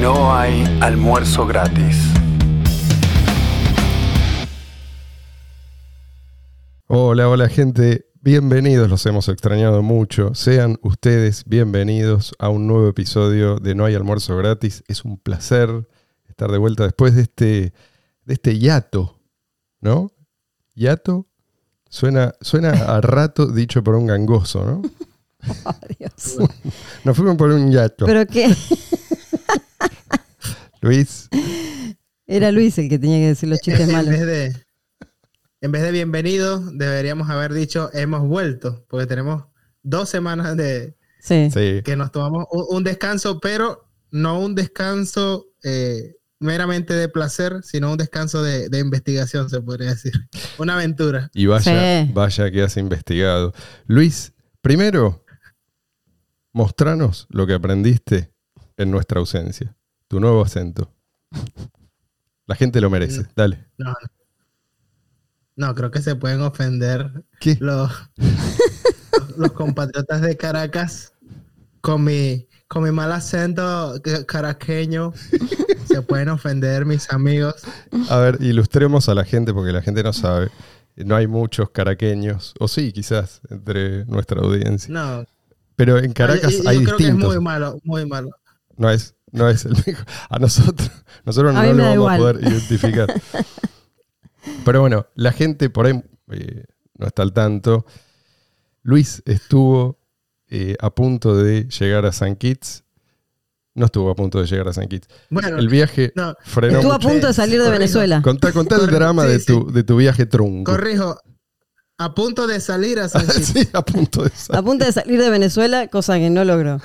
No hay almuerzo gratis. Hola, hola gente, bienvenidos, los hemos extrañado mucho. Sean ustedes bienvenidos a un nuevo episodio de No hay almuerzo gratis. Es un placer estar de vuelta después de este, de este hiato, ¿no? Hiato suena, suena a rato dicho por un gangoso, ¿no? Oh, Dios. Nos fuimos por un hiato. ¿Pero qué? Luis, Era Luis el que tenía que decir los chistes en malos. vez de en vez de bienvenido deberíamos haber dicho hemos vuelto porque tenemos dos semanas de Sí. que nos tomamos un, un descanso pero no un descanso eh, meramente de placer sino un descanso de, de investigación se podría decir una aventura Y vaya, Sí. vaya que has investigado. Luis, primero, mostranos lo que aprendiste en nuestra ausencia. Tu nuevo acento. La gente lo merece. Dale. no, no. No, creo que se pueden ofender ¿Qué? los, los compatriotas de Caracas con mi, con mi mal acento ca- caraqueño. Se pueden ofender mis amigos. A ver, ilustremos a la gente porque la gente no sabe. No hay muchos caraqueños, o sí, quizás, entre nuestra audiencia. No, Pero en Caracas yo- yo hay creo que es distintos. muy malo, muy malo. No es, no es el mejor. A nosotros, nosotros A no lo vamos a poder identificar. Pero bueno, la gente por ahí eh, no está al tanto. Luis estuvo eh, a punto de llegar a San Kitts. No estuvo a punto de llegar a San Kitts. Bueno, El viaje no, frenó Estuvo a punto de salir de. Venezuela. Contá, contá el drama sí, de, tu, sí. de tu viaje trunco. corrijo. A punto de salir a San Kitts. sí, a punto de A salir. punto de salir de Venezuela, cosa que no logró.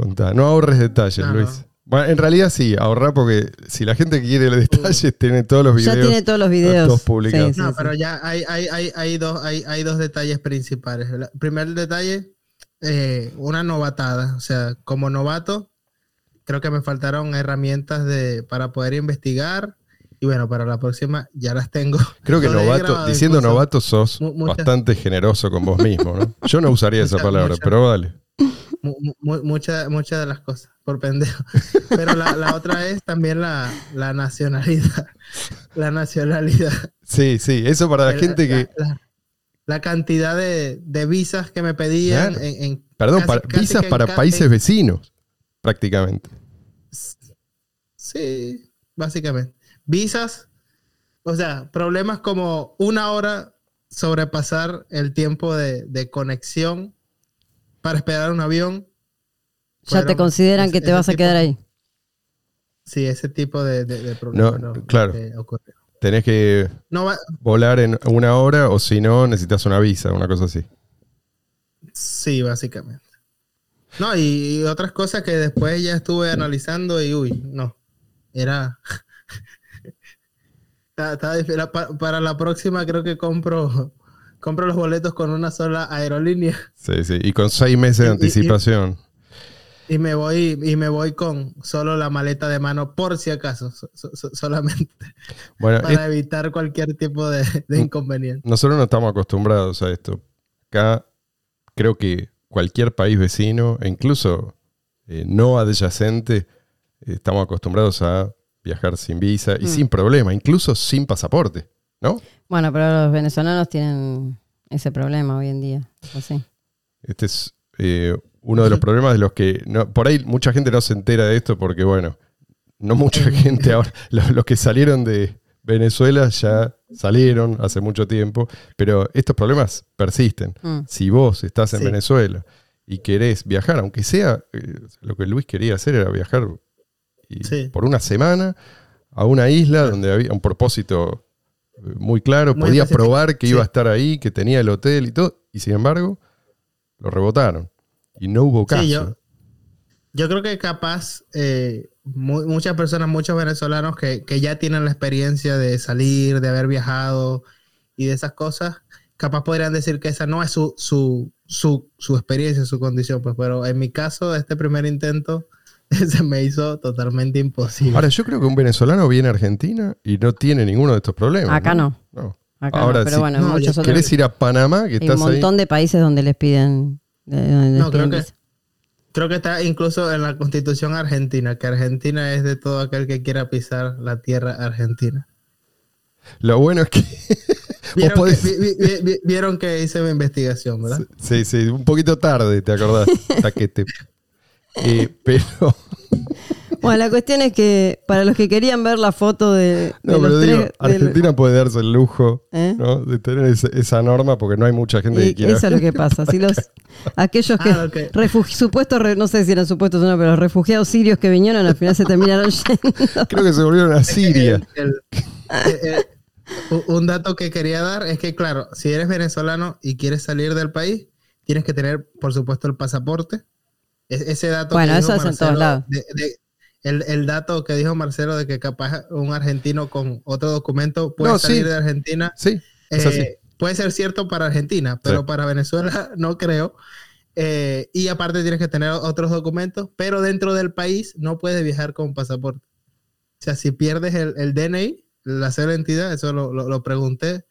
Contá, no ahorres detalles, No, Luis. no. Bueno, en realidad sí, ahorra porque si la gente quiere detalles, tiene todos los videos. Ya tiene todos los videos. todos publicados. Sí, sí, No, sí. pero ya hay, hay, hay, hay, dos, hay, hay dos detalles principales. El primer detalle, eh, una novatada. O sea, como novato, creo que me faltaron herramientas de, para poder investigar. Y bueno, para la próxima ya las tengo. Creo que novato, diciendo incluso. novato sos muchas- bastante generoso con vos mismo, ¿no? Yo no usaría esa palabra, pero vale. Mu- mu- Muchas de las cosas, por pendejo. Pero la, la otra es también la, la nacionalidad. La nacionalidad. Sí, sí, eso para la La- gente que... La, cantidad de, de visas que me pedían Claro. en, en- Perdón, casi- para- casi visas en para países en- vecinos, prácticamente. Sí, básicamente. Visas, o sea, problemas como una hora sobrepasar el tiempo de, de conexión para esperar un avión. Ya te consideran ese- que te vas a quedar ahí. Sí, ese tipo de, de, de problemas. No, ¿no? claro. que ocurrió. Tenés que No va- volar en una hora o si no, necesitas una visa, una cosa así. sí, básicamente. No, y, y otras cosas que después ya estuve analizando y uy, no. Era. Está- para la próxima creo que compro compro los boletos con una sola aerolínea Sí, sí. Y con seis meses de Y- y- y- anticipación. y me voy y me voy con solo la maleta de mano por si acaso, so- so- so- solamente Bueno, para evitar cualquier tipo de, de inconveniente. Nosotros no estamos acostumbrados a esto. Acá creo que cualquier país vecino, e incluso eh, no adyacente, eh, estamos acostumbrados a viajar sin visa y Mm. sin problema, incluso sin pasaporte, ¿no? Bueno, pero los venezolanos tienen ese problema hoy en día. Así. Este es eh, uno de los problemas de los que no- por ahí mucha gente no se entera de esto porque, bueno, no mucha gente ahora, los, los que salieron de Venezuela ya salieron hace mucho tiempo, pero estos problemas persisten. Mm. Si vos estás en Sí. Venezuela y querés viajar, aunque sea eh, lo que Luis quería hacer era viajar y- Sí. por una semana a una isla donde había un propósito muy claro, Muy podía específico, probar que sí. iba a estar ahí, que tenía el hotel y todo, y sin embargo lo rebotaron y no hubo caso. Sí, yo, yo creo que capaz eh, mu- muchas personas, muchos venezolanos que, que ya tienen la experiencia de salir, de haber viajado y de esas cosas, capaz podrían decir que esa no es su, su, su, su experiencia, su condición, pues, pero en mi caso, este primer intento se me hizo totalmente imposible. Ahora, yo creo que un venezolano viene a Argentina y no tiene ninguno de estos problemas. Acá no. No. Acá Ahora, no, pero si bueno, en no, muchos otros. ¿Querés ir a Panamá? Que Hay un ahí. montón de países donde les piden. de- donde les No, creo que-. Creo que está incluso en la constitución argentina, que Argentina es de todo aquel que quiera pisar la tierra argentina. Lo bueno es que. Vieron, podés- que, vi- vi- vi- vieron que hice mi investigación, ¿verdad? Sí, sí, un poquito tarde, ¿te acordás? Taquete. Eh, pero. Bueno, la cuestión es que para los que querían ver la foto de, de No, pero los digo, tres. del- Argentina puede darse el lujo ¿Eh? ¿no? de tener esa norma porque no hay mucha gente y que quiera. eso es lo que pasa. Si los, aquellos que. Ah, refugi- supuestos, re- no sé si eran supuestos o no, pero los refugiados sirios que vinieron al final se terminaron yendo. Creo que se volvieron a Siria. El- el- eh, un dato que quería dar es que, claro, si eres venezolano y quieres salir del país, tienes que tener, por supuesto, el pasaporte. Es- ese dato Bueno, que eso dijo es en todos Marcelo lados. de- de- el, el dato que dijo Marcelo de que capaz un argentino con otro documento puede No, sí. salir de Argentina. Sí, Eh, así. puede ser cierto para Argentina, pero Sí. para Venezuela no creo. Eh, y aparte tienes que tener otros documentos, pero dentro del país no puedes viajar con pasaporte. O sea, si pierdes el, el DNI, la cédula de identidad, eso lo, lo- lo pregunté.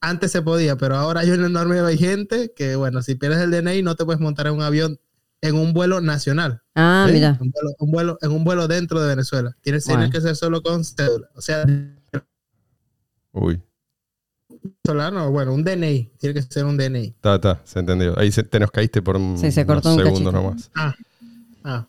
Antes se podía, pero ahora hay una norma vigente que, bueno, si pierdes el DNI no te puedes montar en un avión en un vuelo nacional. Ah, mira. Un vuelo, un vuelo- en un vuelo dentro de Venezuela. Tienes, que ser solo con cédula. O sea, Uy, venezolano, bueno, un DNI. Tiene que ser un DNI. está, está, se entendió. Ahí se- te nos caíste por un Sí, se cortó unos un segundos cachito. nomás. Ah, ah.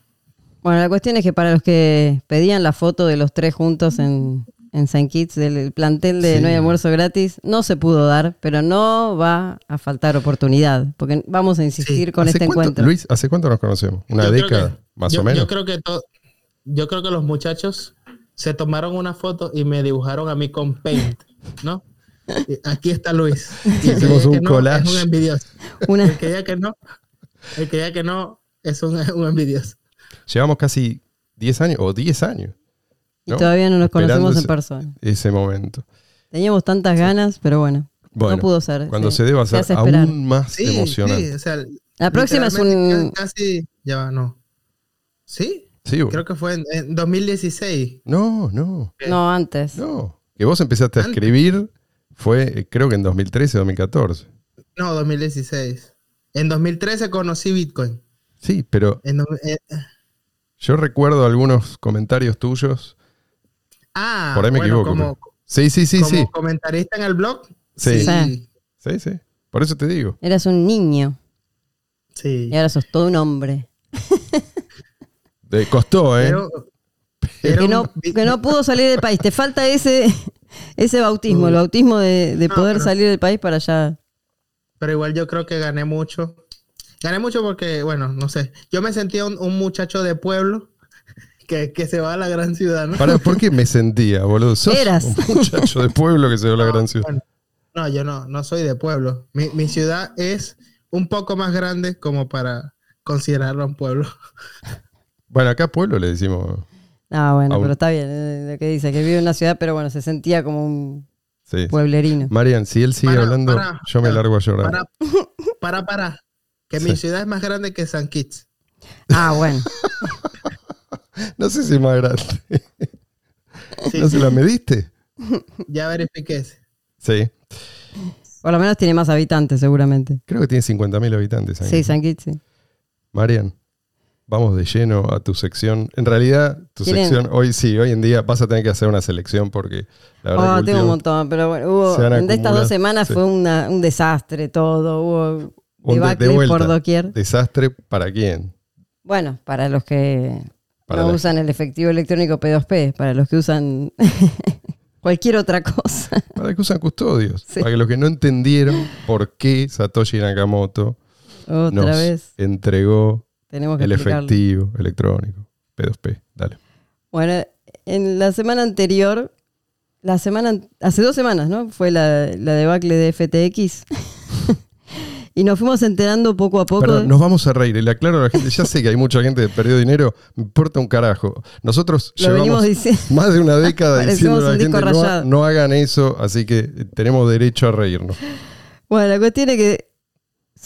Bueno, la cuestión es que para los que pedían la foto de los tres juntos en, en Saint Kitts, del plantel de Sí. No hay almuerzo gratis, no se pudo dar, pero no va a faltar oportunidad, porque vamos a insistir Sí. con ¿Hace este cuánto- encuentro. Luis, ¿hace cuánto nos conocemos? ¿Una Yo década? que- más yo- o menos. Yo creo que to- yo creo que los muchachos se tomaron una foto y me dibujaron a mí con paint, ¿no? Y Aquí está Luis. Y Hicimos un no, collage. Es un envidioso. Una, El que diga que no, el que diga que no es un, un envidioso. Llevamos casi 10 años, o 10 años, y ¿no? todavía no nos Esperando conocemos en persona. ese momento. Teníamos tantas ganas, pero bueno, Bueno, no pudo ser. Cuando sí. se deba Se hacer hace esperar. aún más Sí, emocionante. sí, o sea, La próxima es un... Casi, ya va, no. ¿Sí? Sí. Creo que fue en, en 2016. No, no, No, antes. no. Que vos empezaste a escribir fue, eh, creo que en 2013, 2014. No, 2016. En 2013 conocí Bitcoin. Sí, pero En eh, yo recuerdo algunos comentarios tuyos. Ah, Por ahí me bueno, equivoco. Como, pero- Sí, sí, sí, como sí. comentarista en el blog. Sí. Sí. Sí, sí. Por eso te digo. Eras un niño Sí. y ahora sos todo un hombre. Te costó, ¿eh? Pero, que, no, que no pudo salir del país. Te falta ese, ese bautismo, el bautismo de, de No, poder pero- salir del país para allá. pero igual yo creo que gané mucho. Gané mucho porque, bueno, no sé. Yo me sentía un, un muchacho de pueblo que, que se va a la gran ciudad, ¿no? Pará, ¿Por qué me sentía, boludo? Sos Eras. un muchacho de pueblo que se ve la gran ciudad. Bueno, no, yo no, no soy de pueblo. Mi, mi ciudad es un poco más grande como para considerarlo un pueblo. Bueno, acá pueblo le decimos. Ah, bueno, pero está bien eh, lo que dice, que vive en una ciudad, pero bueno, se sentía como un Sí. pueblerino. Marian, si él sigue Para, hablando, para, yo me para, largo a llorar. Para, para, para. Que Sí. mi ciudad es más grande que San Kitts. Ah, bueno. No sé si es más grande. Sí, ¿No sí, se la mediste? ya verifiqué ese. Sí. Por lo menos tiene más habitantes, seguramente. Creo que tiene 50.000 habitantes. San Sí. San Kitts, sí. Marian, vamos de lleno a tu sección. En realidad, tu ¿Quieren? sección, hoy sí, hoy en día vas a tener que hacer una selección porque la verdad Oh, que tengo un montón, pero bueno, hubo, en estas dos semanas sí. fue una- un desastre todo, hubo Un de- de debacle vuelta. por doquier. desastre para quién. Bueno, para los que Para no la- usan el efectivo electrónico P2P, para los que usan cualquier otra cosa. Para que usan custodios. Sí. Para que los que no entendieron por qué Satoshi Nakamoto Otra nos vez entregó tenemos que el explicarlo. efectivo electrónico. P2P. Dale. Bueno, en la semana anterior, la semana, hace dos semanas, ¿no? Fue la, la debacle de FTX. y nos fuimos enterando poco a poco. Perdón, nos vamos a reír. Le aclaro a la gente, ya sé que hay mucha gente que perdió dinero, me importa un carajo. Nosotros Lo llevamos diciendo. más de una década diciendo a la gente no, ha- rayado". no hagan eso, así que tenemos derecho a reírnos. Bueno, la cuestión es que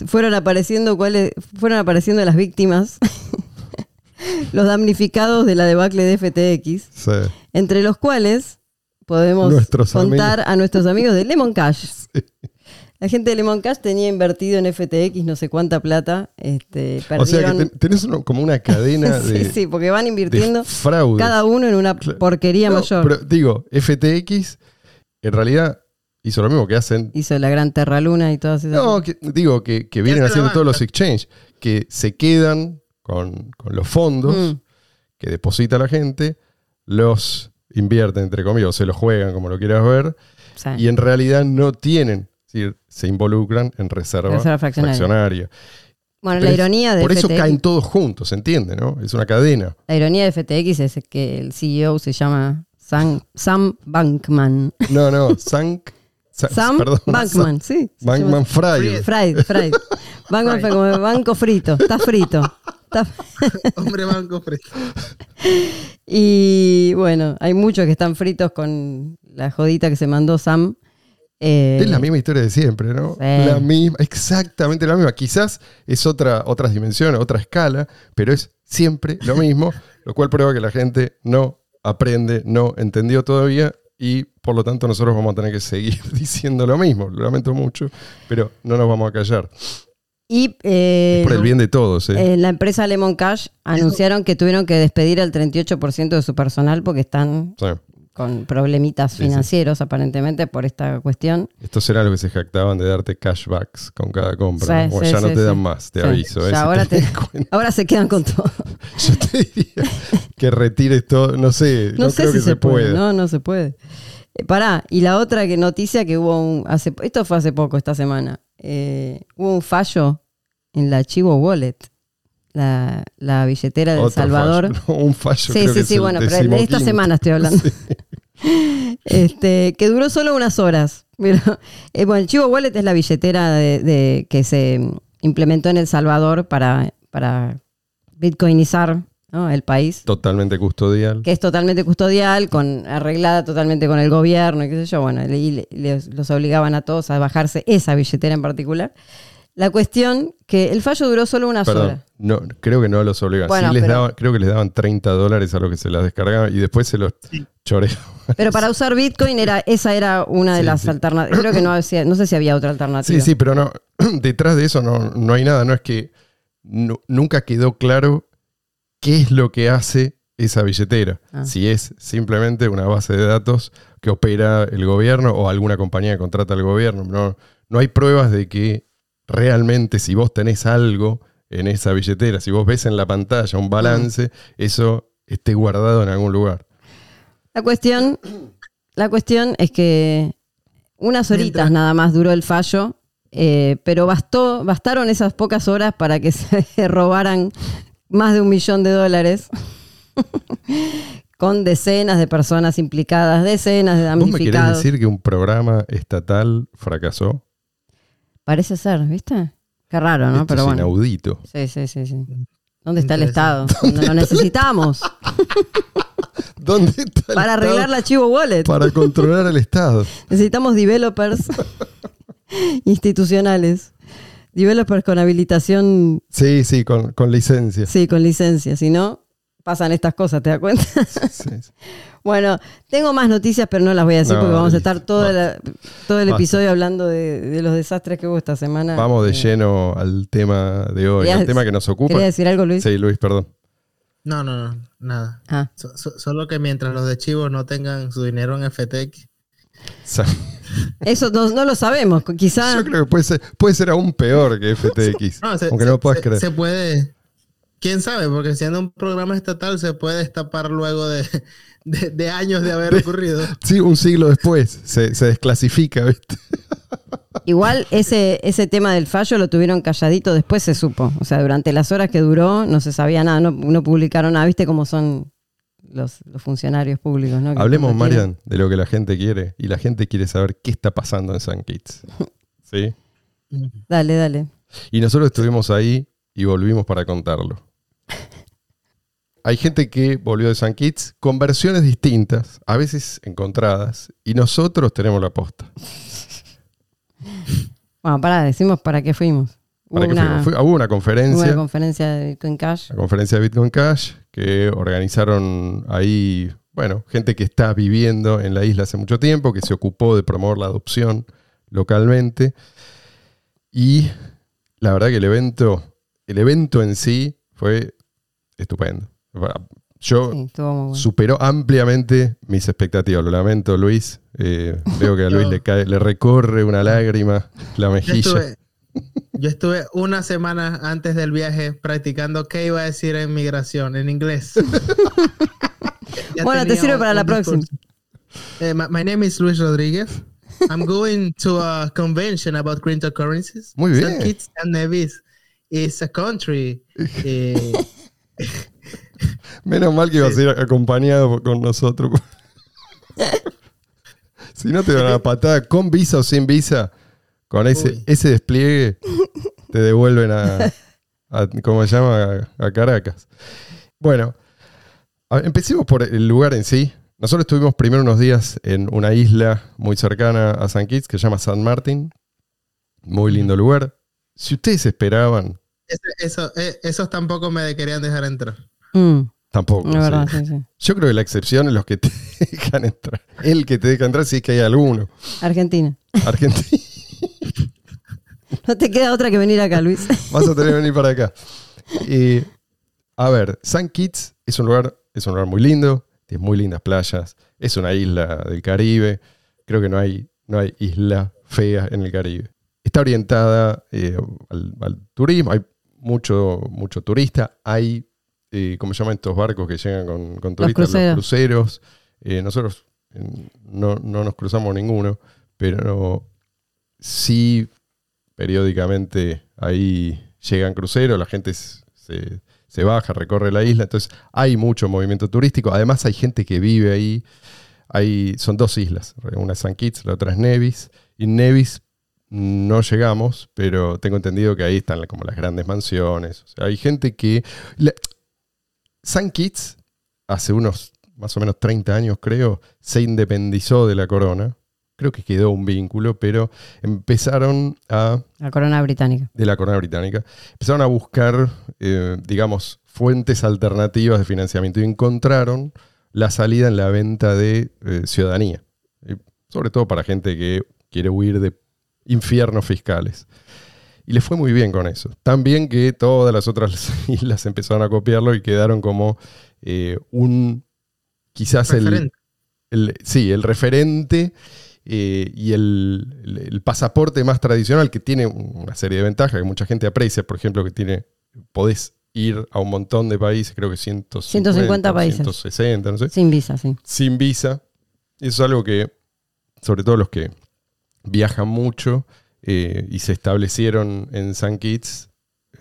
fueron apareciendo cuáles, fueron apareciendo las víctimas, los damnificados de la debacle de FTX, Sí. entre los cuales podemos Nuestros contar a nuestros amigos de Lemon Cash. La gente de Lemon Cash tenía invertido en FTX no sé cuánta plata. Este, O sea que perdieron. ten- tenés uno- como una cadena sí, de, sí, porque van invirtiendo fraude. cada uno en una Claro. porquería No, mayor. Pero digo, FTX en realidad hizo lo mismo que hacen. Hizo la gran Terra Luna y todas esas No, que, digo que, que vienen haciendo todos los banca? exchanges, que se quedan con, con los fondos Mm. que deposita la gente, los invierten, entre comillas, o se los juegan, como lo quieras ver, y en realidad no tienen, decir, se involucran en reserva, Reserva fraccionaria. fraccionaria. bueno, la ironía de Por eso caen todos juntos, ¿se entiende? ¿no? Es una cadena. la ironía de FTX es que el CEO se llama Sam, Sam Bankman. No, no, Sam perdón, Bankman, sí. Bankman Fried. Fried, fried. Bankman fue como banco frito, está frito. Está- Hombre banco frito. Y bueno, hay muchos que están fritos con la jodita que se mandó Sam. Eh, Es la misma historia de siempre, ¿no? Sí. La misma, exactamente la misma. Quizás es otra, otras dimensiones, otra escala, pero es siempre lo mismo, lo cual prueba que la gente no aprende, no entendió todavía y por lo tanto nosotros vamos a tener que seguir diciendo lo mismo. Lo lamento mucho, pero no nos vamos a callar. y eh, Por el bien de todos, ¿eh? en la empresa Lemon Cash anunciaron que tuvieron que despedir al 38% de su personal porque están con problemitas Sí, sí. financieros aparentemente por esta cuestión. estos será lo que se jactaban de darte cashbacks con cada compra. O ya no te dan más, te aviso. ¿eh? Si ahora te te- das cuenta. Ahora se quedan con todo. Yo te diría que retires todo, no sé, no, No, sé creo si que se, puede. No, no se puede. Eh, pará, y la otra que noticia que hubo un. Hace, esto fue hace poco, esta semana. eh, hubo un fallo en la Chivo Wallet, la, la billetera de El Salvador. fallo, ¿no? Un fallo. Sí, creo sí, sí, bueno, pero de esta semana estoy hablando. Este, que duró solo unas horas. Pero, eh, bueno, el Chivo Wallet es la billetera de, de- que se implementó en El Salvador para, para bitcoinizar ¿no? el país Totalmente custodial. que es totalmente custodial, con, arreglada totalmente con el gobierno y qué sé yo, bueno, y le- les- los obligaban a todos a bajarse esa billetera en particular. La cuestión que el fallo duró solo unas Perdón, horas. no, creo que no los obligaban. Bueno, Sí les pero- daban- creo que les daban 30 dólares a los que se las descargaban y después se los choreaban. Pero para usar Bitcoin era, esa era una de Sí, las sí. alternativas. Creo que no, había- no sé si había otra alternativa. Sí, sí, pero no, detrás de eso no, no hay nada. No es que nu- nunca quedó claro qué es lo que hace esa billetera. Ah. Si es simplemente una base de datos que opera el gobierno o alguna compañía que contrata al gobierno. No, no hay pruebas de que realmente si vos tenés algo en esa billetera, si vos ves en la pantalla un balance, eso esté guardado en algún lugar. La cuestión, la cuestión es que unas horitas Mientras- nada más duró el fallo, eh, pero bastó, bastaron esas pocas horas para que se robaran más de un millón de dólares. con decenas de personas implicadas, decenas de ¿Vos me querés damnificados. decir que un programa estatal fracasó? Parece ser, ¿viste? Qué raro, ¿no? Esto Pero es bueno. inaudito. Sí, sí, sí, sí. ¿Dónde está el Estado? Lo necesitamos. ¿Dónde está el Para Estado arreglar la Chivo Wallet. Para controlar al Estado. Necesitamos developers institucionales. Developers con habilitación, Sí, sí, con, con licencia. sí, con licencia. Si no, pasan estas cosas, ¿te das cuenta? Sí, sí. bueno, tengo más noticias, pero no las voy a decir No, porque vamos a estar todo, la- todo el Basta. episodio hablando de, de los desastres que hubo esta semana. Vamos de Eh, lleno al tema de hoy, al tema que nos ocupa. ¿Querías decir algo, Luis? Sí, Luis, perdón. No, no, no, nada. Ah, So- so- solo que mientras los de Chivo no tengan su dinero en FTX. Eso no, no lo sabemos. Quizá. Yo creo que puede ser, puede ser aún peor que FTX. No, se, aunque se- no puedas se- creer. se puede. Quién sabe, porque siendo un programa estatal se puede destapar luego de, de- de años de haber ocurrido. Sí, un siglo después se, se desclasifica, ¿viste? Igual ese, ese tema del fallo lo tuvieron calladito, después se supo. O sea, durante las horas que duró no se sabía nada, no, no publicaron nada. ¿Viste cómo son los, los funcionarios públicos? ¿no? Hablemos, Marian, de lo que la gente quiere. Y la gente quiere saber qué está pasando en San Kitts. ¿Sí? Dale, dale. Y nosotros estuvimos ahí y volvimos para contarlo. Hay gente que volvió de San Kitts con versiones distintas, a veces encontradas, y nosotros tenemos la posta. Bueno, pará, decimos para qué fuimos. ¿Para Hubo qué una, fuimos? Fue- hubo una conferencia, una conferencia de Bitcoin Cash. la conferencia de Bitcoin Cash, que organizaron ahí, bueno, gente que está viviendo en la isla hace mucho tiempo, que se ocupó de promover la adopción localmente. Y la verdad que el evento, el evento en sí fue estupendo. Yo Sí, superó ampliamente mis expectativas. Lo lamento, Luis. Eh, veo que a Luis le cae, le recorre una lágrima la Yo mejilla. estuve, yo estuve una semana antes del viaje practicando qué iba a decir en migración en inglés. Bueno, te sirve un- para la próxima. Eh, my, my name is Luis Rodríguez. I'm going to a convention about cryptocurrencies. Muy bien. St. Kitts and Nevis is a country. eh, Menos mal que ibas a ir acompañado con nosotros. si no te dan una patada con visa o sin visa, con ese, Uy. ese despliegue, te devuelven a, a- ¿cómo se llama? A, a Caracas. Bueno, empecemos por el lugar en sí. Nosotros estuvimos primero unos días en una isla muy cercana a San Kitts que se llama San Martín. Muy lindo lugar. Si ustedes esperaban, eso, eh, esos tampoco me querían dejar entrar. Mm, tampoco. sí. sí, sí. Yo creo que la excepción es los que te dejan entrar. El que te deja entrar si es que hay alguno. Argentina. Argentina, No te queda otra que venir acá, Luis. vas a tener que venir para acá. Eh, a ver, San Kitts es un lugar, es un lugar muy lindo, tiene muy lindas playas, es una isla del Caribe. Creo que no hay, no hay isla fea en el Caribe. Está orientada eh, al, al turismo, hay mucho, mucho turista, hay, eh, ¿cómo se llaman estos barcos que llegan con, con turistas? cruceros. cruceros. Eh, nosotros eh, no, no nos cruzamos ninguno, pero sí periódicamente ahí llegan cruceros, la gente se, se baja, recorre la isla, entonces hay mucho movimiento turístico, además hay gente que vive ahí, hay, son dos islas, una es San Kitts, la otra es Nevis, y Nevis no llegamos, pero tengo entendido que ahí están como las grandes mansiones, o sea, hay gente que... la- San Kitts, hace unos más o menos 30 años creo, se independizó de la corona, creo que quedó un vínculo, pero empezaron a La corona británica. de la corona británica, empezaron a buscar, eh, digamos, fuentes alternativas de financiamiento y encontraron la salida en la venta de eh, ciudadanía, sobre todo para gente que quiere huir de infiernos fiscales. Y les fue muy bien con eso. También que todas las otras islas empezaron a copiarlo y quedaron como eh, un, quizás el, sí, el referente eh, y el, el- el pasaporte más tradicional que tiene una serie de ventajas que mucha gente aprecia, por ejemplo, que tiene, podés ir a un montón de países, creo que 150, 150 países. 160, no sé, Sin visa, sí. sin visa. Eso es algo que, sobre todo los que viajan mucho eh, y se establecieron en San Kitts,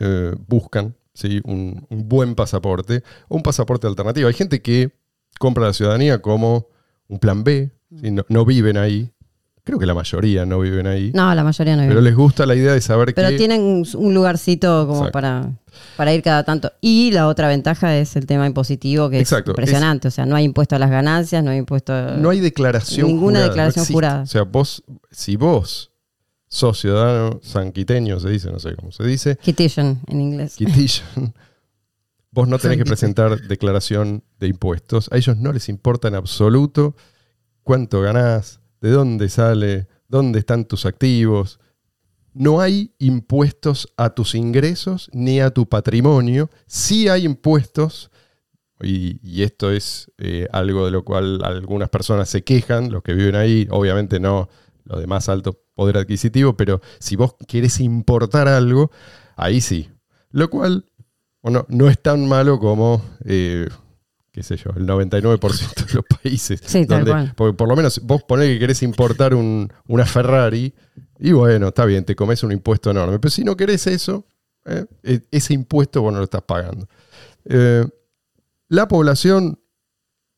eh, buscan ¿sí? un, un buen pasaporte o un pasaporte alternativo. Hay gente que compra la ciudadanía como un plan B, ¿sí? no, no viven ahí. Creo que la mayoría no viven ahí. No, la mayoría no pero vive. les gusta la idea de saber Pero que... tienen un- lugarcito como Exacto. para, para ir cada tanto. Y la otra ventaja es el tema impositivo, que Exacto, es impresionante. O sea, no hay impuesto a las ganancias, no hay impuesto... No hay declaración Ninguna jurada, declaración jurada. O sea, vos, si vos sos ciudadano sanquiteño, se dice, no sé cómo se dice, Quitation en inglés. Quitillan, vos no tenés que presentar declaración de impuestos. A ellos no les importa en absoluto cuánto ganás, de dónde sale, dónde están tus activos. No hay impuestos a tus ingresos ni a tu patrimonio. Sí hay impuestos, y, y esto es eh, algo de lo cual algunas personas se quejan, los que viven ahí, obviamente no los de más alto poder adquisitivo, pero si vos querés importar algo, ahí sí. Lo cual, bueno, no es tan malo como, eh, qué sé yo, el 99% de los países. Sí, tal cual. Porque por lo menos vos ponés que querés importar un- una Ferrari, y bueno, está bien, te comes un impuesto enorme. Pero si no querés eso, eh, e- ese impuesto vos no lo estás pagando. Eh, la población,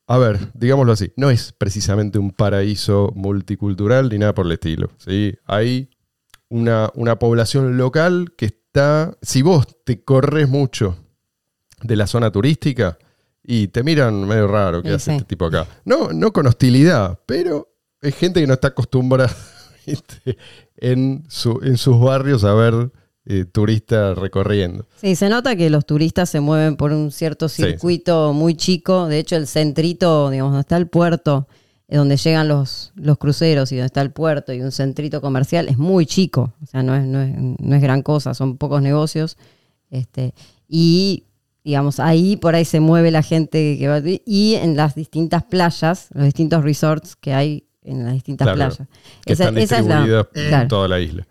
a ver, digámoslo así, no es precisamente un paraíso multicultural ni nada por el estilo. ¿sí? Hay una, una población local que está, si vos te corres mucho de la zona turística y te miran medio raro, ¿qué Sí, hace sí. este tipo acá? No, no con hostilidad, pero es gente que no está acostumbrada en, su, en sus barrios a ver eh, turistas recorriendo. Sí, se nota que los turistas se mueven por un cierto Sí, circuito muy chico. De hecho, el centrito, digamos, donde está el puerto donde llegan los, los cruceros y donde está el puerto y un centrito comercial, es muy chico, o sea, no es, no es, no es gran cosa, son pocos negocios. Este, y digamos, ahí por ahí se mueve la gente que va y en las distintas playas, los distintos resorts que hay en las distintas Claro, playas. Que Esa, están esa es la. en toda la isla.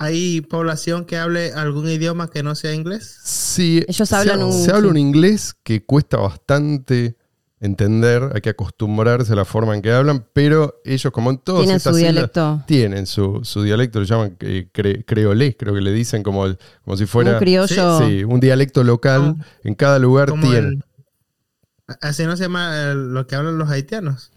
¿Hay población que hable algún idioma que no sea inglés? Sí, Ellos se hablan ha- un- se habla un inglés que cuesta bastante entender, hay que acostumbrarse a la forma en que hablan, pero ellos, como en todas Tienen estas su islas, dialecto. tienen su, su dialecto, lo llaman eh, cre- creolé, creo que le dicen como, como si Un fuera criollo. sí, un dialecto local, Como- en cada lugar Como tiene. el- así no se llama eh, lo que hablan los haitianos.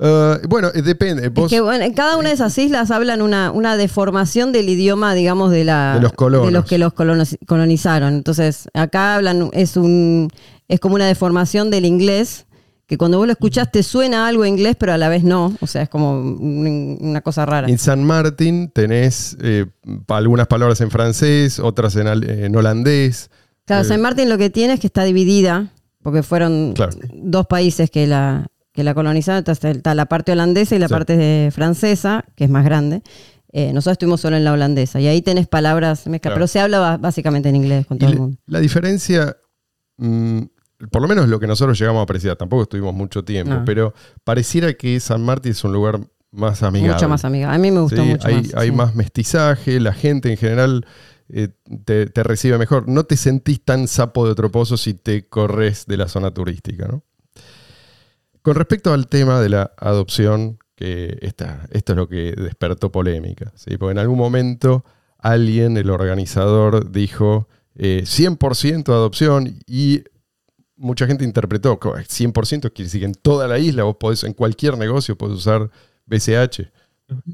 Ah, bueno, eh, depende. Es Vos- que bueno, en cada una de esas islas hablan una, una deformación del idioma, digamos, de la De los colonos. de los que los colonos- colonizaron. Entonces, acá hablan, es un, es como una deformación del inglés, que cuando vos lo escuchás te suena algo inglés, pero a la vez no. O sea, es como un- una cosa rara. En San Martín tenés eh, algunas palabras en francés, otras en, en holandés. Claro, Eh, San Martín lo que tiene es que está dividida, porque fueron Claro. dos países que la, que la colonizaron. Entonces, está la parte holandesa y la Sí. parte de francesa, que es más grande. Eh, nosotros estuvimos solo en la holandesa. Y ahí tenés palabras mezcladas, Claro. pero se habla básicamente en inglés con todo el mundo. La diferencia, mm, por lo menos lo que nosotros llegamos a apreciar, tampoco estuvimos mucho tiempo, No. pero pareciera que San Martín es un lugar más amigable. Mucho más amiga. A mí me gustó Sí, mucho hay, más. hay sí. más mestizaje, la gente en general eh, te, te recibe mejor. No te sentís tan sapo de otro pozo si te corres de la zona turística. ¿no? Con respecto al tema de la adopción, que esta, esto es lo que despertó polémica. ¿sí? Porque en algún momento alguien, el organizador, dijo eh, 100% de adopción y mucha gente interpretó que 100% quiere decir que en toda la isla vos podés, en cualquier negocio podés usar BCH.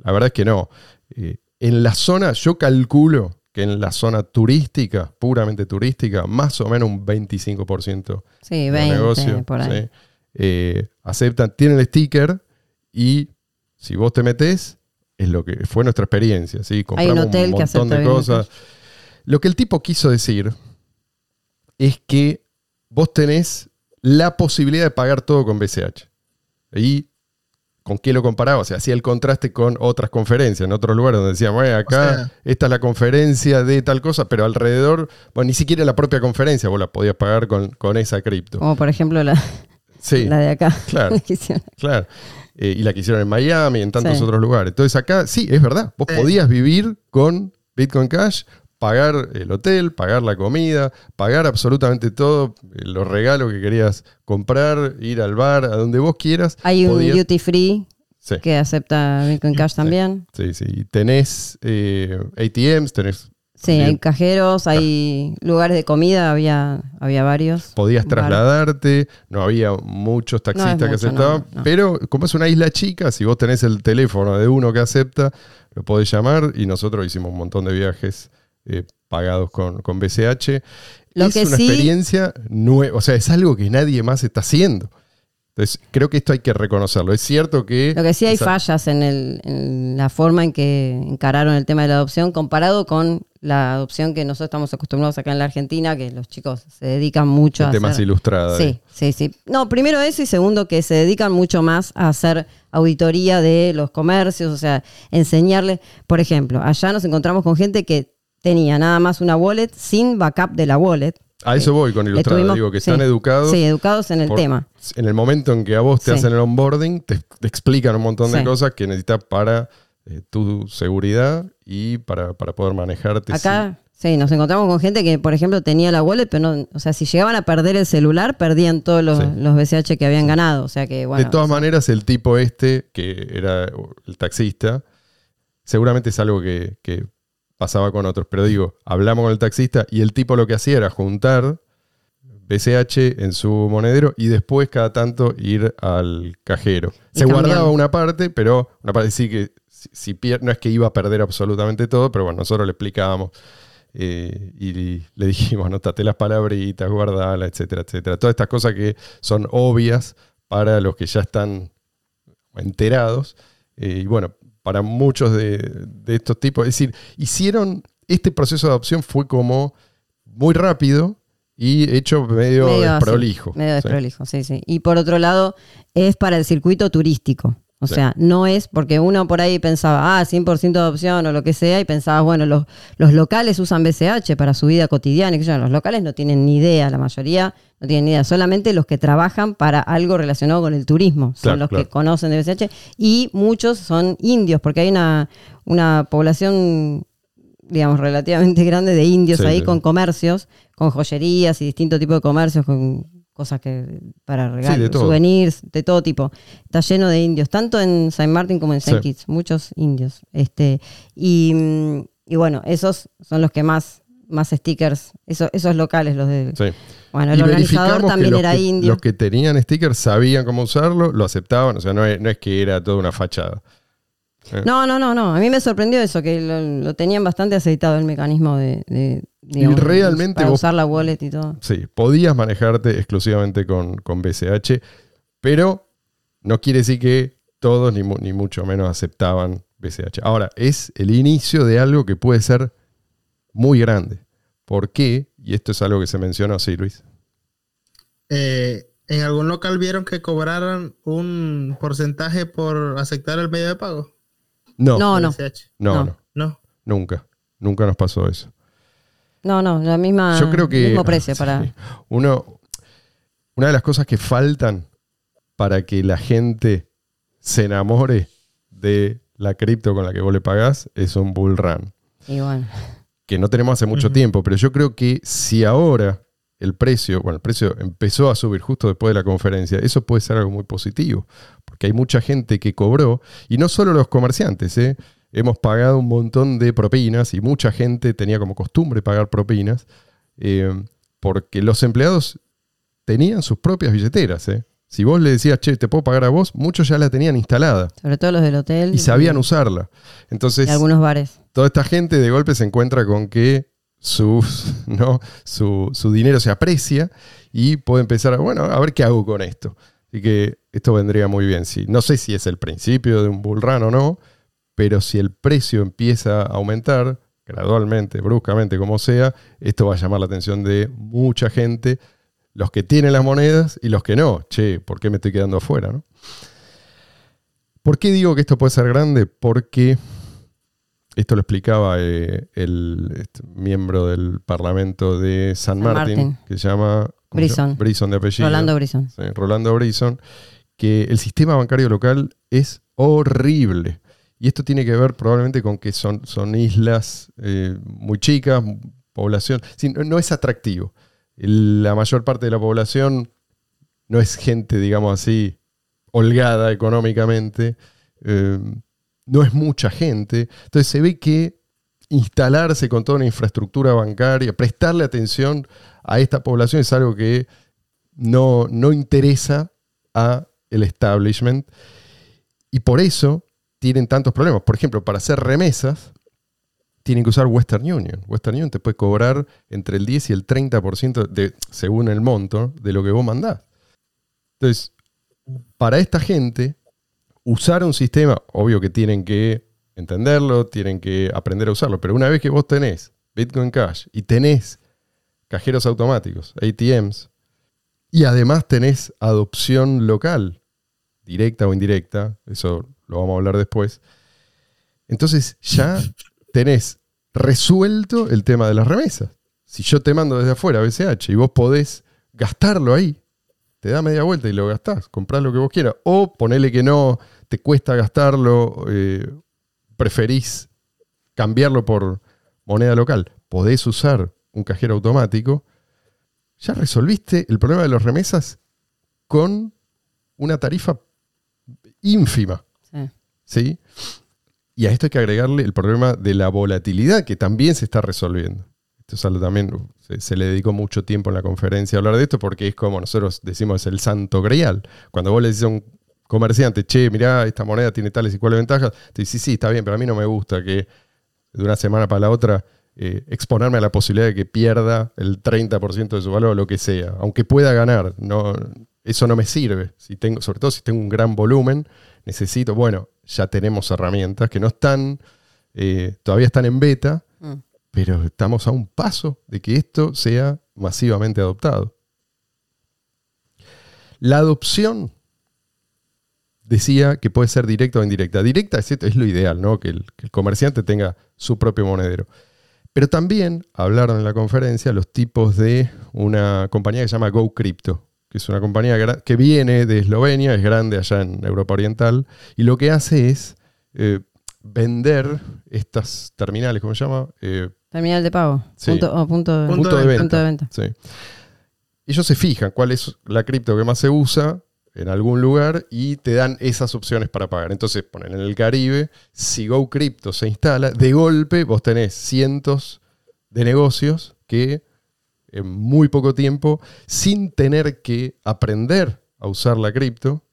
La verdad es que no. Eh, en la zona, yo calculo que en la zona turística, puramente turística, más o menos un 25% Sí, de 20 negocio por ahí. ¿sí? Eh, aceptan, tienen el sticker y si vos te metés, es lo que fue nuestra experiencia. ¿sí? Compramos hotel un montón de cosas. Lo que el tipo quiso decir es que vos tenés la posibilidad de pagar todo con BCH. ¿Y con qué lo comparaba? O sea, hacía el contraste con otras conferencias en otros lugares donde decían, bueno, acá O sea- esta es la conferencia de tal cosa, pero alrededor, bueno, ni siquiera la propia conferencia vos la podías pagar con, con esa cripto. Como por ejemplo la, Sí, la de acá. claro. Claro. Eh, y la que hicieron en Miami y en tantos Sí. otros lugares. Entonces acá, sí, es verdad, vos Sí. podías vivir con Bitcoin Cash, pagar el hotel, pagar la comida, pagar absolutamente todo, eh, los regalos que querías comprar, ir al bar, a donde vos quieras. Hay un podías- duty free Sí. que acepta Bitcoin Cash también. Sí, sí. Y Tenés eh, ATMs, tenés. Sí, Bien. hay cajeros, hay lugares de comida, había, había varios. Podías trasladarte, no había muchos taxistas que mucho, aceptaban, no, no. pero como es una isla chica, si vos tenés el teléfono de uno que acepta, lo podés llamar y nosotros hicimos un montón de viajes eh, pagados con, con BCH. Lo es que una sí- experiencia nueva, o sea, es algo que nadie más está haciendo. Entonces, creo que esto hay que reconocerlo. Es cierto que... Lo que sí hay esa- fallas en, el- en la forma en que encararon el tema de la adopción comparado con la adopción que nosotros estamos acostumbrados acá en la Argentina, que los chicos se dedican mucho a hacer- ilustrada. Sí, sí, sí. No, primero eso y segundo que se dedican mucho más a hacer auditoría de los comercios, o sea, enseñarles, por ejemplo, allá nos encontramos con gente que tenía nada más una wallet sin backup de la wallet. A eso voy con ilustrada. Estuvimos- Digo que sí, están educados. Sí, educados en el por- tema. En el momento en que a vos te Sí. hacen el onboarding, te, te explican un montón de Sí. cosas que necesitas para eh, tu seguridad y para, para poder manejarte. Acá, sí, nos encontramos con gente que, por ejemplo, tenía la wallet, pero no, o sea, si llegaban a perder el celular, perdían todos los, los BCH que habían ganado. O sea que, bueno. de todas o sea, maneras, el tipo este, que era el taxista, seguramente es algo que, que pasaba con otros. Pero digo, hablamos con el taxista y el tipo lo que hacía era juntar BCH en su monedero y después cada tanto ir al cajero. Y Se guardaba una parte, pero una parte sí que si, si pier- no es que iba a perder absolutamente todo, pero bueno, nosotros le explicábamos eh, y le dijimos, anotate las palabritas, guardala, etcétera, etcétera. Todas estas cosas que son obvias para los que ya están enterados. Eh, y bueno, para muchos de, de estos tipos, es decir, hicieron, este proceso de adopción fue como muy rápido y hecho medio, Medio desprolijo. Medio ¿sí? desprolijo, sí, sí. Y por otro lado, es para el circuito turístico. O Sí. sea, no es porque uno por ahí pensaba, ah, 100% de adopción o lo que sea, y pensaba, bueno, los, los locales usan BCH para su vida cotidiana. y yo. Los locales no tienen ni idea, la mayoría no tienen ni idea. Solamente los que trabajan para algo relacionado con el turismo son Claro, los claro. que conocen de BCH. Y muchos son indios, porque hay una, una población digamos, relativamente grande de indios Sí, ahí sí. con comercios, con joyerías y distintos tipos de comercios, con cosas que para regalar, souvenirs, de todo tipo. Está lleno de indios, tanto en Saint Martin como en Saint Sí. Kitts, muchos indios. Este, y, mm, y bueno, esos son los que más, más stickers, esos, esos locales, los de... Sí. Bueno, el Y organizador también era que- indio. Los que tenían stickers sabían cómo usarlo, lo aceptaban, o sea, no es, no es que era toda una fachada. No, no, no, no. A mí me sorprendió eso, que lo, lo tenían bastante aceitado el mecanismo de, de, digamos, realmente para vos- usar la wallet y todo. Sí, podías manejarte exclusivamente con, con BCH, pero no quiere decir que todos, ni, mu- ni mucho menos, aceptaban BCH. Ahora, es el inicio de algo que puede ser muy grande. ¿Por qué? Y esto es algo que se mencionó, sí, Luis. Eh, ¿En algún local vieron que cobraran un porcentaje por aceptar el medio de pago? No, No, no, no. BCH. no, no. no, No. nunca. Nunca nos pasó eso. No, no, la misma, Yo creo que. mismo precio sí. para. Uno, una de las cosas que faltan para que la gente se enamore de la cripto con la que vos le pagás es un bull run. Y bueno, Que no tenemos hace mucho tiempo, pero yo creo que si ahora el precio, bueno, el precio empezó a subir justo después de la conferencia, eso puede ser algo muy positivo, porque hay mucha gente que cobró, y no solo los comerciantes, ¿eh? Hemos pagado un montón de propinas y mucha gente tenía como costumbre pagar propinas, eh, porque los empleados tenían sus propias billeteras. ¿eh? Si vos le decías, che, te puedo pagar a vos, muchos ya la tenían instalada sobre todo los del hotel y sabían usarla. Entonces, y algunos bares. toda esta gente de golpe se encuentra con que sus, ¿no? su, su dinero se aprecia y puede empezar a, bueno, a ver qué hago con esto. Así que esto vendría muy bien. Sí, no sé si es el principio de un bull run o no, pero si el precio empieza a aumentar gradualmente, bruscamente, como sea, esto va a llamar la atención de mucha gente, los que tienen las monedas y los que no. Che, ¿por qué me estoy quedando afuera? no? ¿Por qué digo que esto puede ser grande? Porque esto lo explicaba eh, el este, miembro del Parlamento de San, San Martín, Martín. que se llama. Brison. Brison de apellido. Rolando Brison. Sí, Rolando Brison, que el sistema bancario local es horrible. Y esto tiene que ver probablemente con que son, son islas eh, muy chicas, población. no, es atractivo. La mayor parte de la población no es gente, digamos así, holgada económicamente. eh, no es mucha gente. Entonces se ve que instalarse con toda una infraestructura bancaria, prestarle atención a esta población es algo que no, no interesa a el establishment y por eso tienen tantos problemas. Por ejemplo, para hacer remesas tienen que usar Western Union. Western Union te puede cobrar entre el 10 y el 30% de, según el monto de lo que vos mandás. Entonces, para esta gente, usar un sistema, obvio que tienen que entenderlo, tienen que aprender a usarlo, pero una vez que vos tenés Bitcoin Cash y tenés cajeros automáticos, ATMs, y además tenés adopción local, directa o indirecta, eso lo vamos a hablar después, entonces ya tenés resuelto el tema de las remesas. Si yo te mando desde afuera BCH y vos podés gastarlo ahí, te da media vuelta y lo gastás, comprás lo que vos quieras. O ponele que no te cuesta gastarlo, eh, preferís cambiarlo por moneda local, podés usar un cajero automático, ya resolviste el problema de las remesas con una tarifa ínfima. Y a esto hay que agregarle el problema de la volatilidad que también se está resolviendo. Esto es algo también, se, le dedicó mucho tiempo en la conferencia a hablar de esto porque es como nosotros decimos, el santo grial. Cuando vos le decís a un comerciante, che, mirá, esta moneda tiene tales y cuales ventajas, te dice, sí, sí, está bien, pero a mí no me gusta que de una semana para la otra eh, exponerme a la posibilidad de que pierda el 30% de su valor o lo que sea, aunque pueda ganar. No, eso no me sirve. Si tengo, sobre todo si tengo un gran volumen, necesito, bueno, ya tenemos herramientas que no están, eh, todavía están en beta, Mm. pero estamos a un paso de que esto sea masivamente adoptado. La adopción decía que puede ser directa o indirecta. Directa es, es lo ideal, ¿no? Que el, que el comerciante tenga su propio monedero. Pero también hablaron en la conferencia los tipos de una compañía que se llama GoCrypto, que es una compañía que viene de Eslovenia, es grande allá en Europa Oriental, y lo que hace es eh, vender estas terminales, ¿cómo se llama? Eh, Terminal de pago. Sí. Punto, o punto, Punto punto de de venta. punto de venta. Sí. Ellos se fijan cuál es la cripto que más se usa en algún lugar y te dan esas opciones para pagar. Entonces ponen en el Caribe, si GoCrypto se instala, de golpe vos tenés cientos de negocios que en muy poco tiempo, sin tener que aprender a usar la cripto,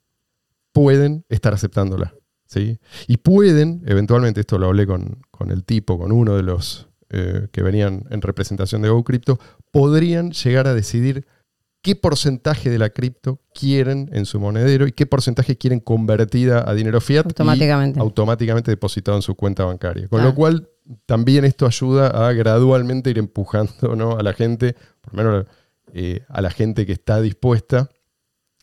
pueden estar aceptándola. ¿sí? Y pueden, eventualmente, esto lo hablé con, con el tipo, con uno de los eh, que venían en representación de GoCrypto, podrían llegar a decidir qué porcentaje de la cripto quieren en su monedero y qué porcentaje quieren convertida a dinero fiat Automáticamente. y automáticamente depositado en su cuenta bancaria. Con Ah. lo cual también esto ayuda a gradualmente ir empujando ¿no? a la gente, por lo menos eh, a la gente que está dispuesta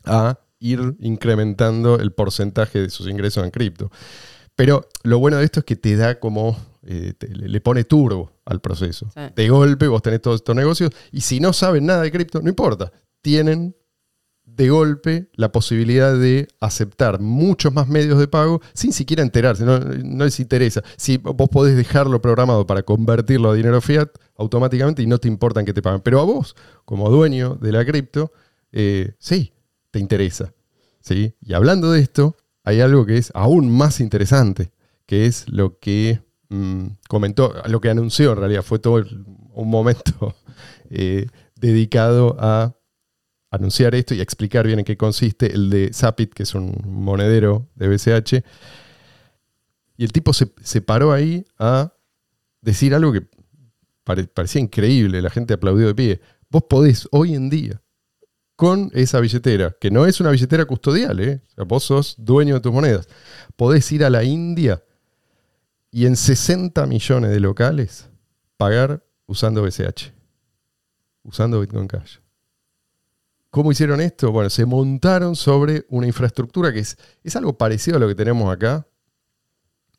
a ir incrementando el porcentaje de sus ingresos en cripto. Pero lo bueno de esto es que te da como, eh, te- le pone turbo al proceso. Sí. De golpe vos tenés todos estos negocios y si no saben nada de cripto, no importa, tienen de golpe la posibilidad de aceptar muchos más medios de pago sin siquiera enterarse, no, no les interesa. Si vos podés dejarlo programado para convertirlo a dinero fiat automáticamente y no te importa en qué te pagan. Pero a vos, como dueño de la cripto, eh, sí, te interesa. ¿sí? Y hablando de esto, hay algo que es aún más interesante, que es lo que mm, comentó, lo que anunció en realidad, fue todo un momento eh, dedicado a anunciar esto y explicar bien en qué consiste el de Zapit, que es un monedero de BCH. Y el tipo se, paró ahí a decir algo que pare- parecía increíble, la gente aplaudió de pie. Vos podés hoy en día, con esa billetera, que no es una billetera custodial, ¿eh? Vos sos dueño de tus monedas, podés ir a la India y en 60 millones de locales pagar usando BCH, usando Bitcoin Cash. ¿Cómo hicieron esto? Bueno, se montaron sobre una infraestructura que es, es algo parecido a lo que tenemos acá.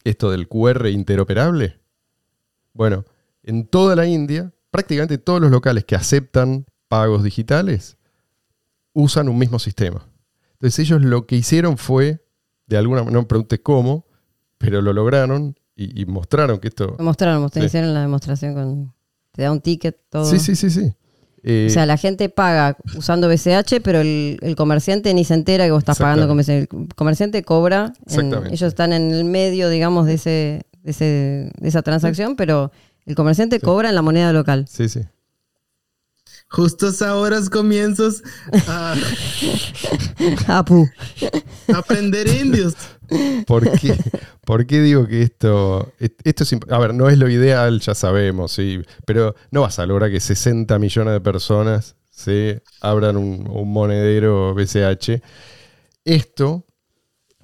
Esto del QR interoperable. Bueno, en toda la India, prácticamente todos los locales que aceptan pagos digitales usan un mismo sistema. Entonces ellos lo que hicieron fue, de alguna manera, no me pregunté cómo, pero lo lograron y, y mostraron que esto... Mostraron, mostraron, Sí. hicieron la demostración con. Te da un ticket, todo. Sí, sí, sí, sí. Eh, O sea, la gente paga usando BCH, pero el, el comerciante ni se entera que vos estás pagando con BCH. El comerciante cobra. en- ellos están en el medio, digamos, de, ese, de, ese- de esa transacción, pero el comerciante cobra en la moneda local. sí, sí. Justos ahora comienzos a Apu. aprender indios. ¿Por qué, por qué digo que esto, esto es... A ver, no es lo ideal, ya sabemos, sí, pero no vas a lograr que 60 millones de personas se abran un, un monedero BCH. Esto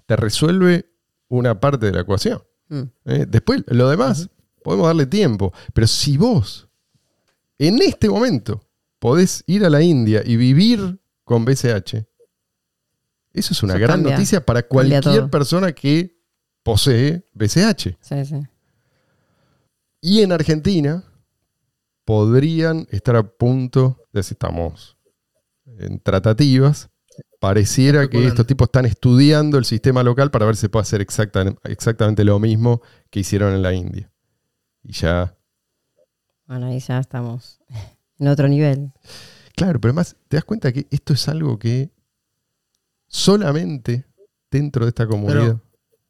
te resuelve una parte de la ecuación. Mm. ¿eh? Después, lo demás, podemos darle tiempo. Pero si vos, en este momento, podés ir a la India y vivir con BCH, eso es una Eso gran cambia, noticia para cualquier persona que posee BCH. Sí, sí. Y en Argentina podrían estar a punto de si estamos en tratativas. Pareciera que estos tipos están estudiando el sistema local para ver si se puede hacer exacta- exactamente lo mismo que hicieron en la India. Y ya. Bueno, ahí ya estamos en otro nivel. Claro, pero además te das cuenta que esto es algo que solamente dentro de esta comunidad.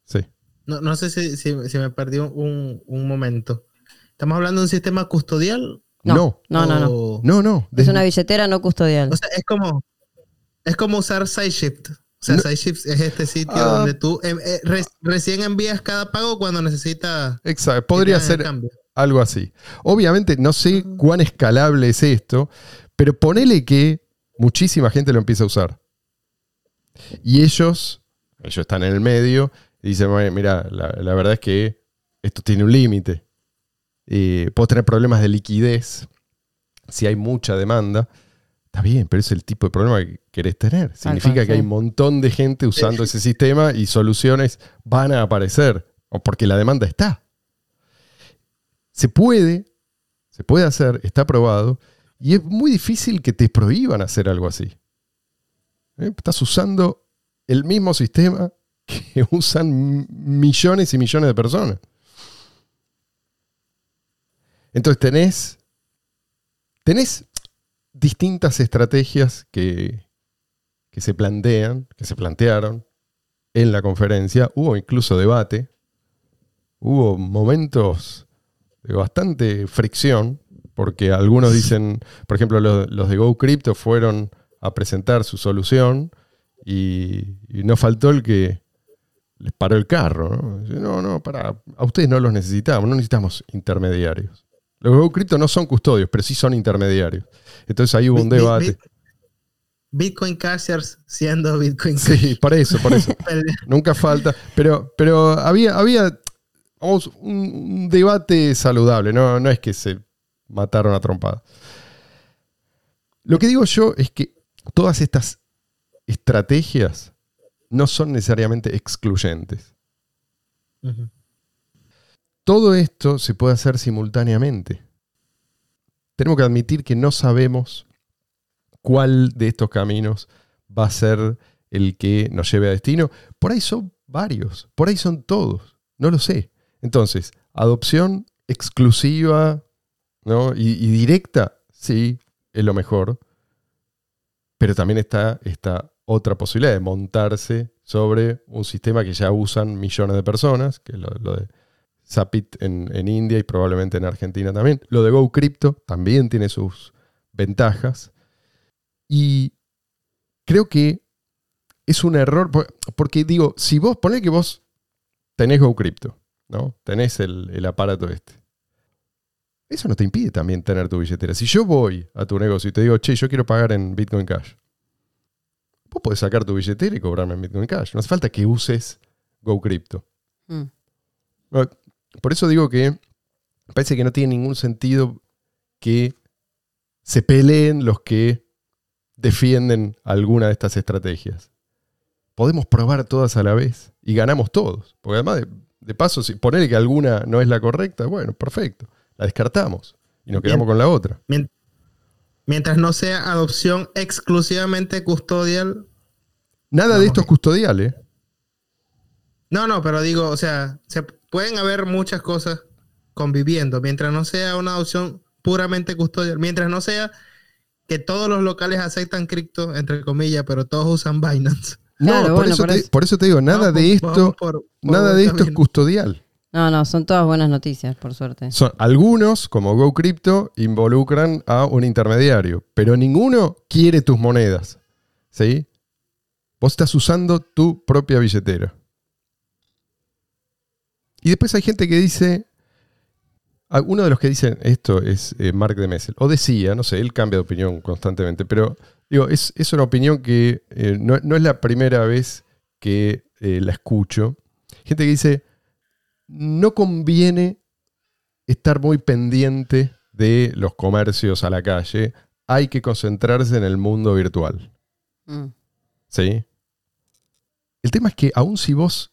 sí. No, no sé si, si- si me perdí un, un momento. ¿Estamos hablando de un sistema custodial? No, No, no, no. No. Es una billetera no custodial. O sea, es como, es como usar SideShift. O sea, No. SideShift es este sitio Ah. donde tú eh, eh, re- recién envías cada pago cuando necesitas. Exacto, podría ser cambio. Algo así. Obviamente no sé cuán escalable es esto, pero ponele que muchísima gente lo empieza a usar. Y ellos, ellos están en el medio y dicen, "Bueno, mira, la, la verdad es que esto tiene un límite. eh, puedo tener problemas de liquidez si hay mucha demanda. Está bien, pero es el tipo de problema que querés tener. Significa que hay un montón de gente usando ese sistema y soluciones van a aparecer, o porque la demanda está. Se puede, se puede hacer, está probado, y es muy difícil que te prohíban hacer algo así. ¿Eh? Estás usando el mismo sistema que usan millones y millones de personas. Entonces tenés, tenés distintas estrategias que, que se plantean, que se plantearon en la conferencia. Hubo incluso debate. Hubo momentos bastante fricción, porque algunos dicen, por ejemplo, los, los de GoCrypto fueron a presentar su solución y, y no faltó el que les paró el carro. ¿no? No, no, para, a ustedes no los necesitamos, no necesitamos intermediarios. Los GoCrypto no son custodios, pero sí son intermediarios. Entonces ahí hubo un debate. bit- Bitcoin Cashers siendo Bitcoin Cashers. Sí, por eso, por eso. Nunca falta. Pero, pero había, había vamos, un, debate saludable, no, no es que se mataron a trompada. Lo que digo yo es que todas estas estrategias no son necesariamente excluyentes. Todo esto se puede hacer simultáneamente. Tenemos que admitir que no sabemos cuál de estos caminos va a ser el que nos lleve a destino. Por ahí son varios, por ahí son todos, no lo sé. Entonces, adopción exclusiva ¿no? y, directa, sí, es lo mejor. Pero también está esta otra posibilidad de montarse sobre un sistema que ya usan millones de personas, que es lo, de Zapit en, India y probablemente en Argentina también. Lo de GoCrypto también tiene sus ventajas. Y creo que es un error, por- porque digo, si vos ponés que vos tenés GoCrypto, ¿no? Tenés el, el aparato este. Eso no te impide también tener tu billetera. Si yo voy a tu negocio y te digo, che, yo quiero pagar en Bitcoin Cash, vos podés sacar tu billetera y cobrarme en Bitcoin Cash. No hace falta que uses GoCrypto. Mm. Por eso digo que me parece que no tiene ningún sentido que se peleen los que defienden alguna de estas estrategias. Podemos probar todas a la vez y ganamos todos. Porque además, de, de paso, si poner que alguna no es la correcta, bueno, perfecto. La descartamos y nos quedamos Bien. con la otra. Mien- Mientras no sea adopción exclusivamente custodial. Nada de esto es custodial, ¿eh? No, no, pero digo, o sea, se pueden haber muchas cosas conviviendo. Mientras no sea una adopción puramente custodial. Mientras no sea que todos los locales aceptan cripto, entre comillas, pero todos usan Binance. No, Claro, por, bueno, eso por te, eso. por eso te digo, nada Vamos de esto, vamos por- por nada de esto es custodial. No, no, son todas buenas noticias, por suerte. Son, algunos, como GoCrypto, involucran a un intermediario, pero ninguno quiere tus monedas. ¿Sí? Vos estás usando tu propia billetera. Y después hay gente que dice. ah, Uno de los que dicen esto es eh, Mark de Messel. O decía, no sé, él cambia de opinión constantemente, pero digo, es, es una opinión que eh, no, no es la primera vez que eh, la escucho. Gente que dice, no conviene estar muy pendiente de los comercios a la calle, hay que concentrarse en el mundo virtual. Mm. ¿Sí? El tema es que aun si vos,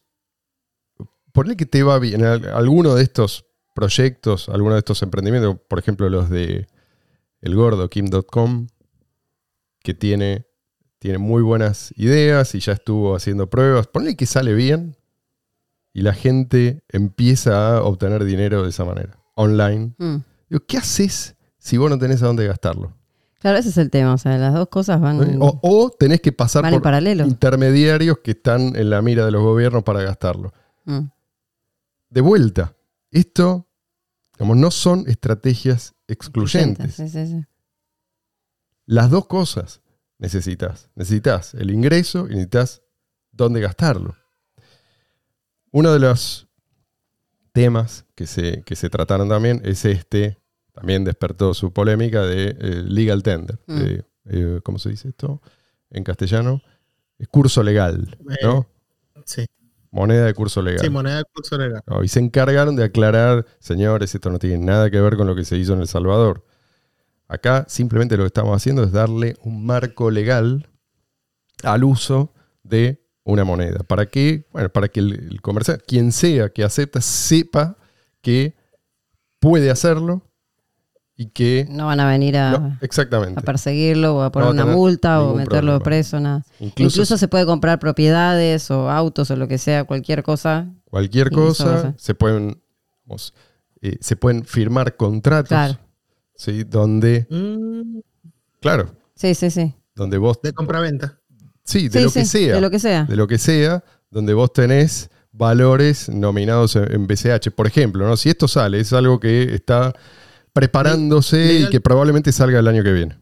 ponle que te va bien, al- alguno de estos proyectos, alguno de estos emprendimientos, por ejemplo los de el gordo Kim.com, que tiene, tiene muy buenas ideas y ya estuvo haciendo pruebas, ponle que sale bien y la gente empieza a obtener dinero de esa manera, online. Mm. Digo, ¿qué haces si vos no tenés a dónde gastarlo? Claro, ese es el tema. O sea, las dos cosas van, ¿Eh? O, o tenés que pasar por paralelo. intermediarios que están en la mira de los gobiernos para gastarlo. Mm. De vuelta, esto como no son estrategias excluyentes. Sí, sí, sí. Las dos cosas necesitas. Necesitas el ingreso y necesitas dónde gastarlo. Uno de los temas que se, que se trataron también es este, también despertó su polémica de eh, legal tender. Mm. de, eh, ¿Cómo se dice esto en castellano? Curso legal, ¿no? Sí. moneda de curso legal. Sí, moneda de curso legal. No, y se encargaron de aclarar, señores, esto no tiene nada que ver con lo que se hizo en El Salvador. Acá simplemente lo que estamos haciendo es darle un marco legal al uso de una moneda. ¿Para qué? Bueno, para que el, el comerciante, quien sea que acepta, sepa que puede hacerlo y que... No van a venir a, No, exactamente. a perseguirlo o a poner No va a una multa o meterlo problema. preso, nada. Incluso, Incluso, se puede comprar propiedades o autos o lo que sea, cualquier cosa. cualquier cosa, se pueden, vamos, eh, se pueden firmar contratos, Claro. ¿Sí? Donde, Mm, claro, Sí, sí, sí. donde vos... de compraventa. Sí, de Sí, lo que sea. De lo que sea. de lo que sea, donde vos tenés valores nominados en en BCH. Por ejemplo, ¿no? si esto sale, es algo que está preparándose y que probablemente salga el año que viene.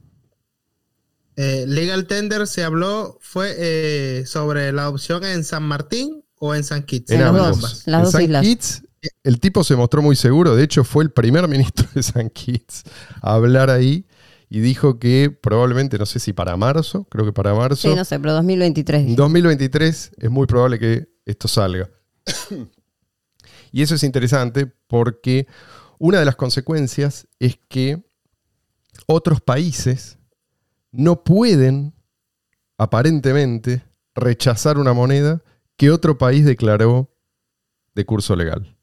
Eh, Legal Tender se habló fue eh, sobre la opción en San Martín o en San Kitts. En las ambos. dos, las en dos San islas. Kitts, el tipo se mostró muy seguro. De hecho, fue el primer ministro de San Kitts a hablar ahí y dijo que probablemente, no sé si para marzo, creo que para marzo, Sí, no sé, pero 2023. En 2023 es muy probable que esto salga. y eso es interesante porque una de las consecuencias es que otros países no pueden, aparentemente, rechazar una moneda que otro país declaró de curso legal.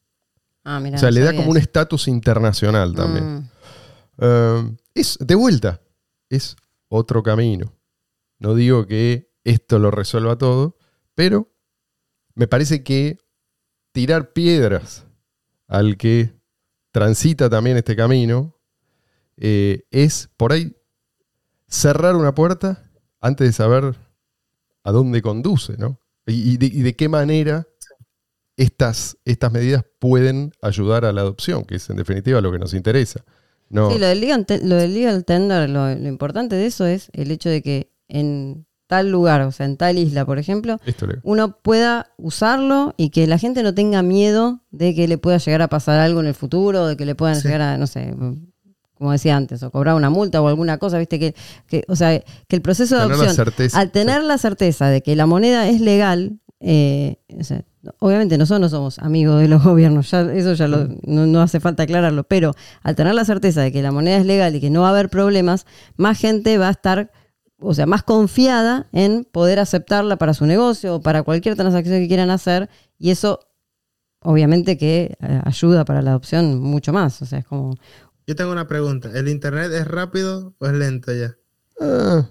Ah, mira, o sea, no le da como un estatus internacional también. Mm. Eh, es de vuelta, es otro camino. No digo que esto lo resuelva todo, pero me parece que tirar piedras al que transita también este camino eh, es por ahí cerrar una puerta antes de saber a dónde conduce, ¿no? Y, y de, y de qué manera estas, estas medidas pueden ayudar a la adopción, que es en definitiva lo que nos interesa. No, Sí, lo del, legal, lo del legal tender, lo, lo importante de eso es el hecho de que en tal lugar, o sea, en tal isla, por ejemplo, uno pueda usarlo y que la gente no tenga miedo de que le pueda llegar a pasar algo en el futuro, de que le puedan Sí. llegar a, no sé, como decía antes, o cobrar una multa o alguna cosa, viste, que, que o sea, que el proceso de Tener adopción, certeza, al tener la certeza de que la moneda es legal, eh, o sea, obviamente nosotros no somos amigos de los gobiernos, ya, eso ya lo- no, no hace falta aclararlo, pero al tener la certeza de que la moneda es legal y que no va a haber problemas, más gente va a estar, o sea, más confiada en poder aceptarla para su negocio o para cualquier transacción que quieran hacer y eso obviamente que eh, ayuda para la adopción mucho más, o sea, es como... Yo tengo una pregunta. ¿El internet es rápido o es lento ya? Ah,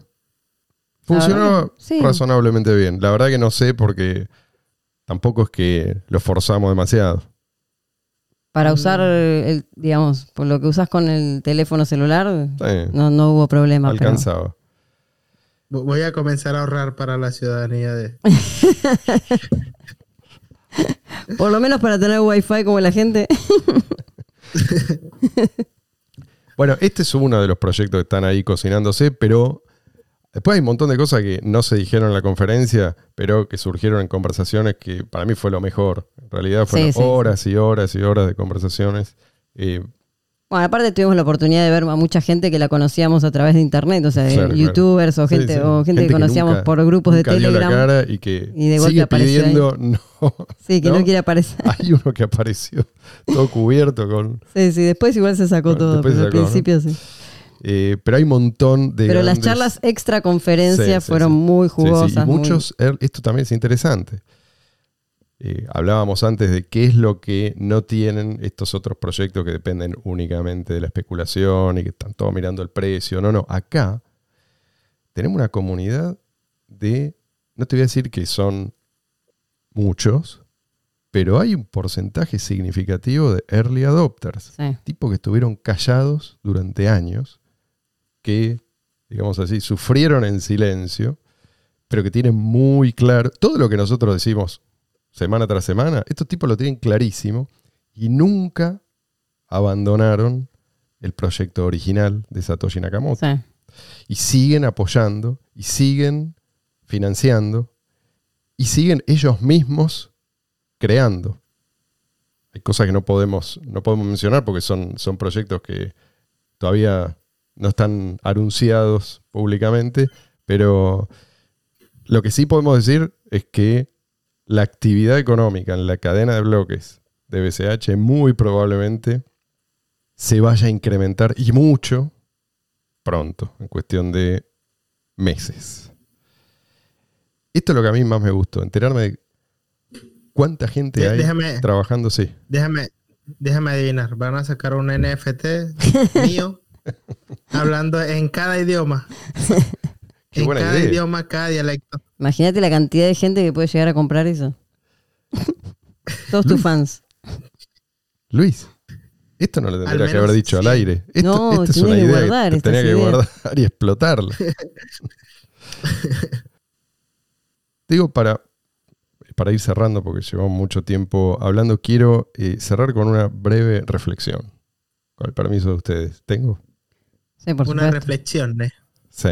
funcionó verdad que sí. razonablemente bien. La verdad que no sé porque tampoco es que lo forzamos demasiado. Para usar, el, digamos, por lo que usas con el teléfono celular, Sí, no, no hubo problema. alcanzaba. Vo- Voy a comenzar a ahorrar para la ciudadanía de... Por lo menos para tener wifi como la gente. Bueno, este es uno de los proyectos que están ahí cocinándose, pero después hay un montón de cosas que no se dijeron en la conferencia, pero que surgieron en conversaciones que para mí fue lo mejor. En realidad fueron Sí, sí, horas y horas y horas de conversaciones. Eh, Bueno, aparte tuvimos la oportunidad de ver a mucha gente que la conocíamos a través de internet, o sea, de Claro, claro. youtubers o gente, sí. o gente, que conocíamos nunca- por grupos de nunca dio Telegram. la cara y que y de sigue pidiendo no. Sí, que no, quiere aparecer. Hay uno que apareció todo cubierto con. Sí, sí, después igual se sacó todo, pero al ¿no? principio sí. Eh, pero hay un montón de. Pero las charlas extra conferencia Sí, sí, fueron sí. muy jugosas. Y muchos, er, esto también es interesante. Eh, hablábamos antes de qué es lo que no tienen estos otros proyectos que dependen únicamente de la especulación y que están todos mirando el precio. No, no, acá tenemos una comunidad de, no te voy a decir que son muchos, pero hay un porcentaje significativo de early adopters Sí. tipos que estuvieron callados durante años, que, digamos así, sufrieron en silencio, pero que tienen muy claro, todo lo que nosotros decimos semana tras semana, estos tipos lo tienen clarísimo y nunca abandonaron el proyecto original de Satoshi Nakamoto. Sí. Y siguen apoyando, y siguen financiando, y siguen ellos mismos creando. Hay cosas que no podemos, no podemos mencionar porque son, son proyectos que todavía no están anunciados públicamente, pero lo que sí podemos decir es que la actividad económica en la cadena de bloques de BCH muy probablemente se vaya a incrementar y mucho pronto, en cuestión de meses. Esto es lo que a mí más me gustó, enterarme de cuánta gente De- hay déjame- trabajando, sí. Déjame, déjame adivinar. Van a sacar un NFT mío hablando en cada idioma. Qué en buena cada idea. idioma, cada dialecto. Imagínate la cantidad de gente que puede llegar a comprar eso. Todos tus fans. Luis, esto no lo tendría que haber dicho al aire. Esto, No, esto es una que idea guardar que estas tenía que ideas. guardar y explotarla. Digo, para, para ir cerrando, porque llevamos mucho tiempo hablando, quiero eh, cerrar con una breve reflexión. Con el permiso de ustedes. ¿Tengo? Sí, por Una supuesto. reflexión, ¿eh? Sí.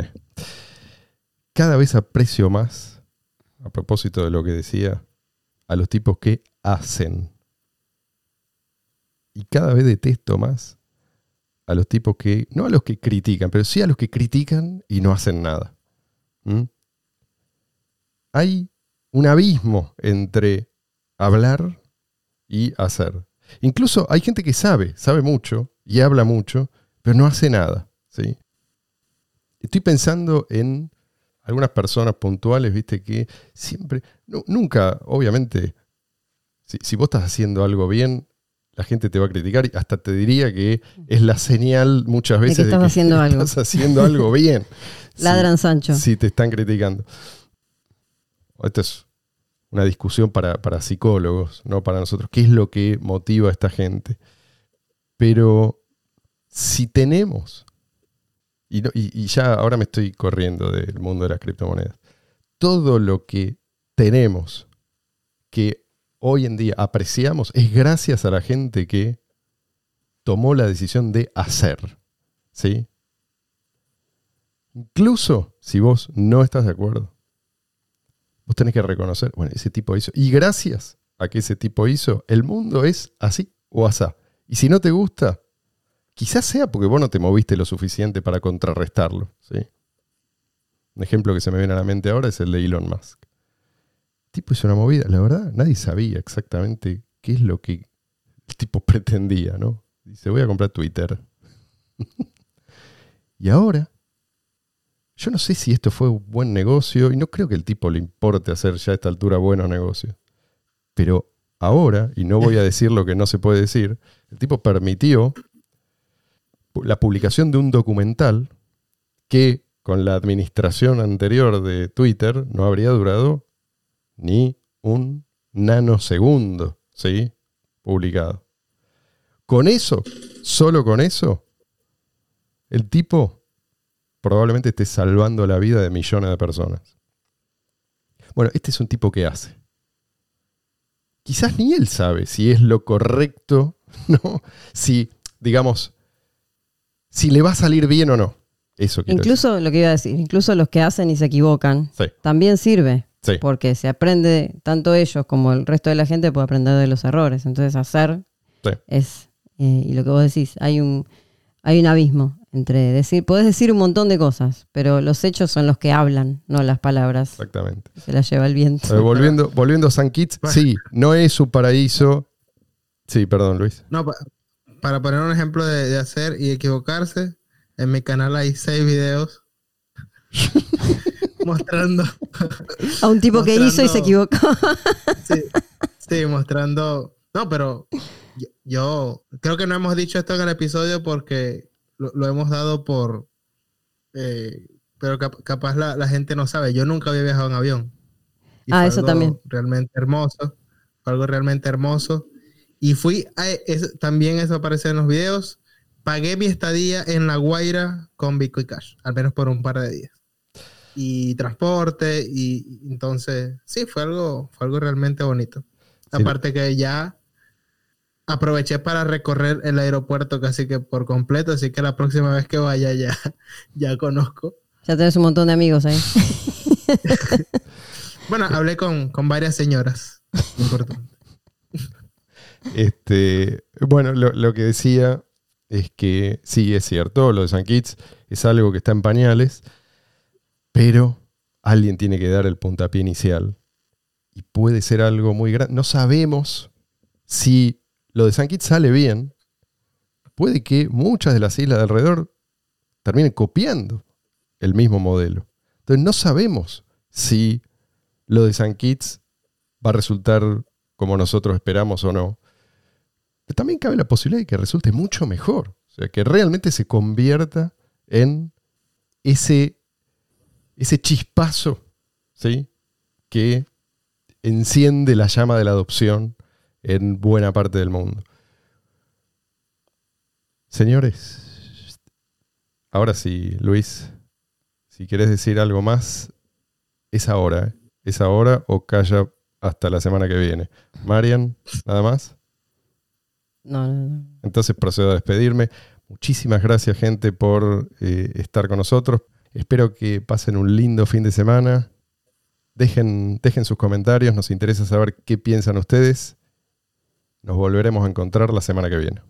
Cada vez aprecio más, a propósito de lo que decía, a los tipos que hacen. Y cada vez detesto más a los tipos que, no a los que critican, pero sí a los que critican y no hacen nada. ¿Mm? Hay un abismo entre hablar y hacer. Incluso hay gente que sabe, sabe mucho y habla mucho, pero no hace nada. ¿Sí? Estoy pensando en algunas personas puntuales, viste, que siempre, nu- nunca, obviamente, si, si vos estás haciendo algo bien, la gente te va a criticar y hasta te diría que es la señal muchas que veces estás haciendo algo. estás haciendo algo bien. Ladran Sancho. si te están criticando. Esta es una discusión para, para psicólogos, no para nosotros. ¿Qué es lo que motiva a esta gente? Pero si tenemos, y, ya ahora me estoy corriendo del mundo de las criptomonedas, todo lo que tenemos que hoy en día apreciamos es gracias a la gente que tomó la decisión de hacer. ¿Sí? Incluso si vos no estás de acuerdo, vos tenés que reconocer, bueno, ese tipo hizo. Y gracias a que ese tipo hizo, el mundo es así o asá. Y si no te gusta, quizás sea porque vos no te moviste lo suficiente para contrarrestarlo. ¿sí? Un ejemplo que se me viene a la mente ahora es el de Elon Musk. El tipo hizo una movida, la verdad, nadie sabía exactamente qué es lo que el tipo pretendía, ¿no? Dice, voy a comprar Twitter. y ahora yo no sé si esto fue un buen negocio y no creo que el tipo le importe hacer ya a esta altura buenos negocios. Pero ahora, y no voy a decir lo que no se puede decir, el tipo permitió la publicación de un documental que con la administración anterior de Twitter no habría durado ni un nanosegundo, ¿sí? Publicado. Con eso, solo con eso, el tipo probablemente esté salvando la vida de millones de personas. Bueno, este es un tipo que hace. Quizás ni él sabe si es lo correcto, ¿no? Si, digamos, si le va a salir bien o no. Eso Incluso lo que iba a decir, incluso los que hacen y se equivocan, decir. también sirve. Sí. Porque se aprende, tanto ellos como el resto de la gente puede aprender de los errores. Entonces hacer Sí. es, eh, y lo que vos decís, hay un, hay un abismo entre decir, podés decir un montón de cosas, pero los hechos son los que hablan, no las palabras. Exactamente. Se las lleva el viento. Eh, volviendo, volviendo a San Kitts, sí, no es su paraíso. Sí, perdón, Luis. No, para poner un ejemplo de, de hacer y equivocarse, en mi canal hay seis videos mostrando, A un tipo que hizo y se equivocó. sí, sí, mostrando. No, pero yo, yo creo que no hemos dicho esto en el episodio porque lo, lo hemos dado por. eh, pero cap- capaz la, la gente no sabe. Yo nunca había viajado en avión. Y Ah, eso también. Realmente hermoso. Fue algo realmente hermoso. Y fui. a- es- también eso aparece en los videos. Pagué mi estadía en La Guaira con Bitcoin Cash, al menos por un par de días. Y transporte, y entonces, sí, fue algo, fue algo realmente bonito. Sí. Aparte que ya aproveché para recorrer el aeropuerto casi que por completo, así que la próxima vez que vaya ya, ya conozco. Ya tenés un montón de amigos ahí. Bueno, hablé con, con varias señoras. Importante. Este, bueno, lo, lo que decía es que sí, es cierto, lo de San Kitts es algo que está en pañales, pero alguien tiene que dar el puntapié inicial. y puede ser algo muy grande. No sabemos si lo de San Kitts sale bien. Puede que muchas de las islas de alrededor terminen copiando el mismo modelo. Entonces no sabemos si lo de San Kitts va a resultar como nosotros esperamos o no. También cabe la posibilidad de que resulte mucho mejor. O sea, que realmente se convierta en ese, ese chispazo ¿sí? que enciende la llama de la adopción en buena parte del mundo. Señores, ahora sí, Luis, si quieres decir algo más, es ahora. ¿eh? Es ahora o calla hasta la semana que viene. Marian, ¿nada más? No, no, no. Entonces procedo a despedirme. Muchísimas gracias, gente, por eh, estar con nosotros. Espero que pasen un lindo fin de semana. Dejen, dejen sus comentarios, nos interesa saber qué piensan ustedes. Nos volveremos a encontrar la semana que viene.